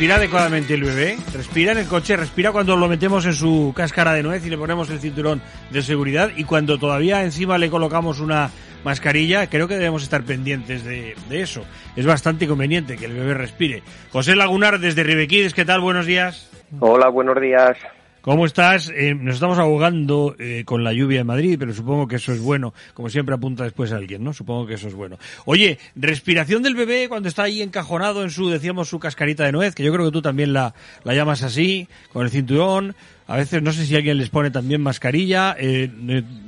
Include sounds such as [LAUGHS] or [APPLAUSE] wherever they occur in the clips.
¿Respira adecuadamente el bebé? ¿Respira en el coche? ¿Respira cuando lo metemos en su cáscara de nuez y le ponemos el cinturón de seguridad? Y cuando todavía encima le colocamos una mascarilla, creo que debemos estar pendientes de, eso. Es bastante conveniente que el bebé respire. José Lagunar desde Ribequides, ¿qué tal? Buenos días. Hola, buenos días. ¿Cómo estás? Eh, nos estamos ahogando eh, con la lluvia en Madrid, pero supongo que eso es bueno. Como siempre apunta después a alguien, ¿no? Supongo que eso es bueno. Oye, respiración del bebé cuando está ahí encajonado en su, decíamos, su cascarita de nuez, que yo creo que tú también la, la llamas así, con el cinturón. A veces no sé si alguien les pone también mascarilla. Eh,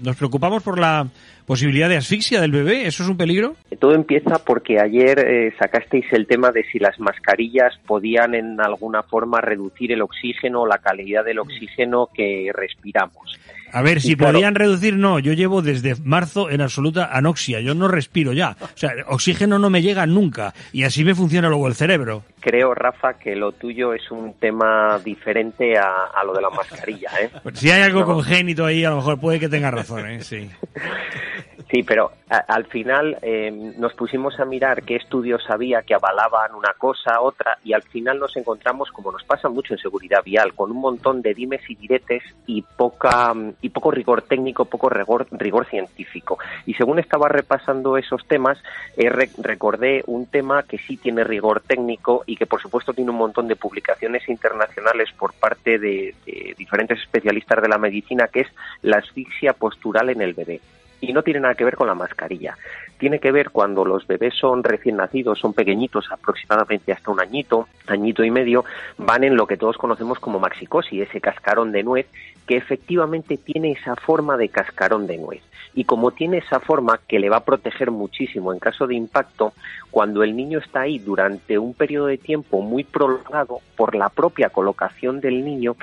nos preocupamos por la posibilidad de asfixia del bebé. ¿Eso es un peligro? Todo empieza porque ayer eh, sacasteis el tema de si las mascarillas podían en alguna forma reducir el oxígeno o la calidad del oxígeno que respiramos. A ver, si podían reducir, no. Yo llevo desde marzo en absoluta anoxia. Yo no respiro ya. O sea, oxígeno no me llega nunca. Y así me funciona luego el cerebro. Creo, Rafa, que lo tuyo es un tema diferente a, lo de la mascarilla. ¿eh? [LAUGHS] Pues si hay algo congénito ahí, a lo mejor puede que tenga razón. ¿eh? Sí. [LAUGHS] Sí, pero al final eh, nos pusimos a mirar qué estudios había que avalaban una cosa, otra, y al final nos encontramos, como nos pasa mucho en seguridad vial, con un montón de dimes y diretes y poca y poco rigor técnico, poco rigor, científico. Y según estaba repasando esos temas, eh, recordé un tema que sí tiene rigor técnico y que por supuesto tiene un montón de publicaciones internacionales por parte de diferentes especialistas de la medicina, que es la asfixia postural en el bebé y no tiene nada que ver con la mascarilla. Tiene que ver cuando los bebés son recién nacidos, son pequeñitos, aproximadamente hasta un añito, añito y medio, van en lo que todos conocemos como maxicosi, ese cascarón de nuez, que efectivamente tiene esa forma de cascarón de nuez. Y como tiene esa forma que le va a proteger muchísimo en caso de impacto, cuando el niño está ahí durante un periodo de tiempo muy prolongado, por la propia colocación del niño,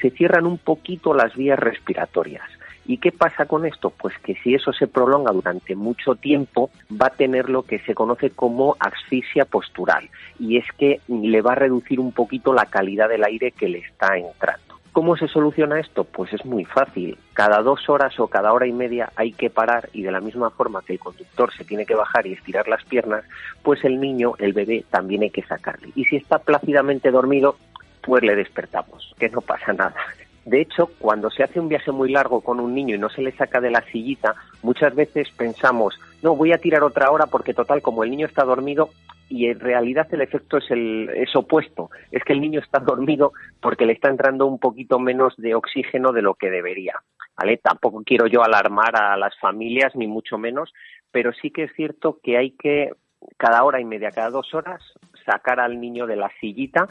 se cierran un poquito las vías respiratorias ¿Y qué pasa con esto? Pues que si eso se prolonga durante mucho tiempo, va a tener lo que se conoce como asfixia postural. Y es que le va a reducir un poquito la calidad del aire que le está entrando. ¿Cómo se soluciona esto? Pues es muy fácil. Cada dos horas o cada hora y media hay que parar y de la misma forma que el conductor se tiene que bajar y estirar las piernas, pues el niño, el bebé, también hay que sacarle. Y si está plácidamente dormido, pues le despertamos, que no pasa nada. De hecho, cuando se hace un viaje muy largo con un niño y no se le saca de la sillita, muchas veces pensamos, no, voy a tirar otra hora porque total, como el niño está dormido, y en realidad el efecto es, el, es opuesto, es que el niño está [LAUGHS] dormido porque le está entrando un poquito menos de oxígeno de lo que debería. ¿vale? Tampoco quiero yo alarmar a las familias, ni mucho menos, pero sí que es cierto que hay que cada hora y media, cada dos horas, sacar al niño de la sillita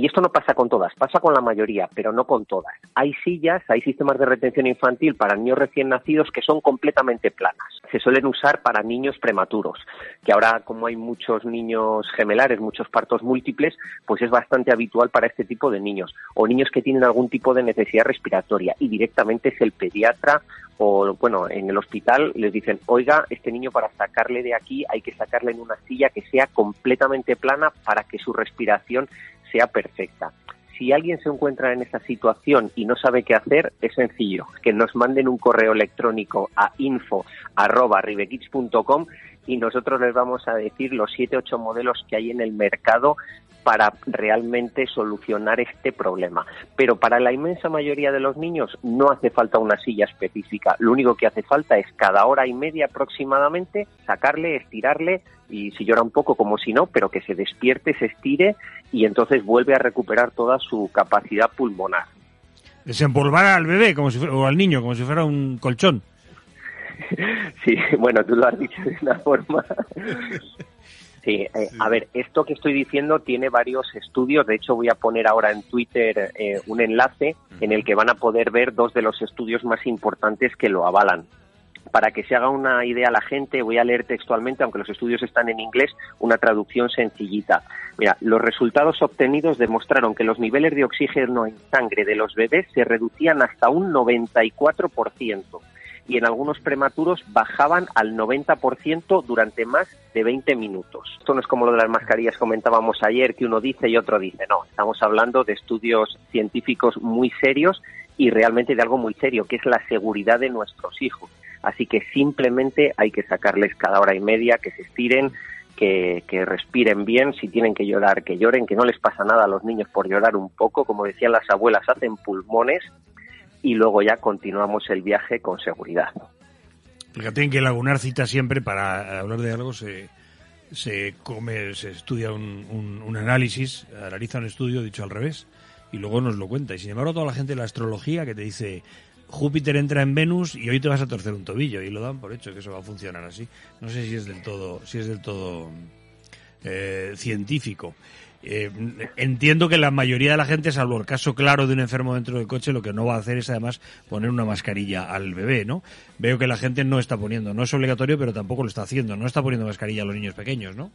y esto no pasa con todas, pasa con la mayoría, pero no con todas. Hay sillas, hay sistemas de retención infantil para niños recién nacidos que son completamente planas. Se suelen usar para niños prematuros, que ahora como hay muchos niños gemelares, muchos partos múltiples, pues es bastante habitual para este tipo de niños. O niños que tienen algún tipo de necesidad respiratoria y directamente es el pediatra o bueno, en el hospital les dicen, oiga, este niño para sacarle de aquí hay que sacarle en una silla que sea completamente plana para que su respiración sea perfecta. Si alguien se encuentra en esa situación y no sabe qué hacer, es sencillo, que nos manden un correo electrónico a info@ribekids.com y nosotros les vamos a decir los siete ocho modelos que hay en el mercado para realmente solucionar este problema. Pero para la inmensa mayoría de los niños no hace falta una silla específica. Lo único que hace falta es cada hora y media aproximadamente sacarle, estirarle y si llora un poco como si no, pero que se despierte, se estire y entonces vuelve a recuperar toda su capacidad pulmonar. Desempolvar al bebé como si o al niño como si fuera un colchón. [LAUGHS] Sí, bueno, tú lo has dicho de una forma [LAUGHS] Sí, eh, a ver, esto que estoy diciendo tiene varios estudios. De hecho, voy a poner ahora en Twitter eh, un enlace en el que van a poder ver dos de los estudios más importantes que lo avalan. Para que se haga una idea la gente, voy a leer textualmente, aunque los estudios están en inglés, una traducción sencillita. Mira, los resultados obtenidos demostraron que los niveles de oxígeno en sangre de los bebés se reducían hasta un 94% y en algunos prematuros bajaban al 90% durante más de 20 minutos. Esto no es como lo de las mascarillas comentábamos ayer, que uno dice y otro dice. No, estamos hablando de estudios científicos muy serios y realmente de algo muy serio, que es la seguridad de nuestros hijos. Así que simplemente hay que sacarles cada hora y media, que se estiren, que, que, respiren bien, si tienen que llorar, que lloren, que no les pasa nada a los niños por llorar un poco, como decían las abuelas, hacen pulmones y luego ya continuamos el viaje con seguridad. Tienen que lagunar cita siempre para hablar de algo, se, se estudia un, un, un análisis, analiza un estudio, dicho al revés, y luego nos lo cuenta. Y sin embargo, toda la gente de la astrología que te dice Júpiter entra en Venus y hoy te vas a torcer un tobillo y lo dan por hecho que eso va a funcionar así. No sé si es del todo, si es del todo eh, científico. Eh, entiendo que la mayoría de la gente, salvo el caso claro de un enfermo dentro del coche, lo que no va a hacer es además poner una mascarilla al bebé, ¿no? Veo que la gente no está poniendo, no es obligatorio, pero tampoco lo está haciendo, no está poniendo mascarilla a los niños pequeños, ¿no?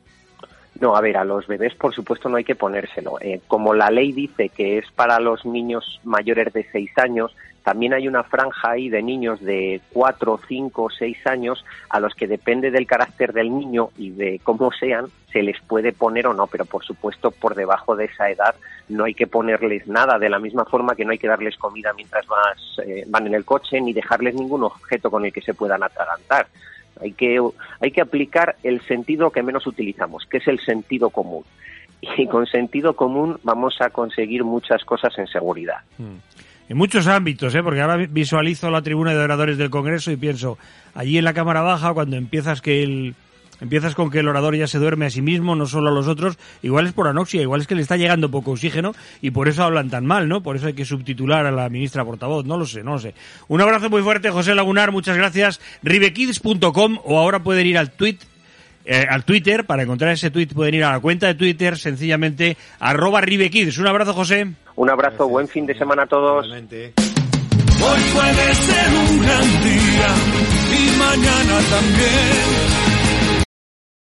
No, a ver, a los bebés por supuesto no hay que ponérselo. Eh, como la ley dice que es para los niños mayores de seis años, también hay una franja ahí de niños de cuatro, cinco, seis años a los que depende del carácter del niño y de cómo sean, se les puede poner o no, pero por supuesto por debajo de esa edad no hay que ponerles nada, de la misma forma que no hay que darles comida mientras vas, eh, van en el coche ni dejarles ningún objeto con el que se puedan atragantar. Hay que, hay que aplicar el sentido que menos utilizamos, que es el sentido común. Y con sentido común vamos a conseguir muchas cosas en seguridad. Mm en muchos ámbitos, ¿eh? porque ahora visualizo la tribuna de oradores del Congreso y pienso, allí en la Cámara Baja, cuando empiezas que el empiezas con que el orador ya se duerme a sí mismo, no solo a los otros, igual es por anoxia, igual es que le está llegando poco oxígeno y por eso hablan tan mal, ¿no? Por eso hay que subtitular a la ministra portavoz, no lo sé, no lo sé. Un abrazo muy fuerte, José Lagunar, muchas gracias. ribekids.com o ahora pueden ir al tweet eh, al Twitter, para encontrar ese tweet pueden ir a la cuenta de Twitter, sencillamente arroba ribekids. Un abrazo, José. Un abrazo, buen fin de semana a todos. Hoy puede ser un gran día y mañana también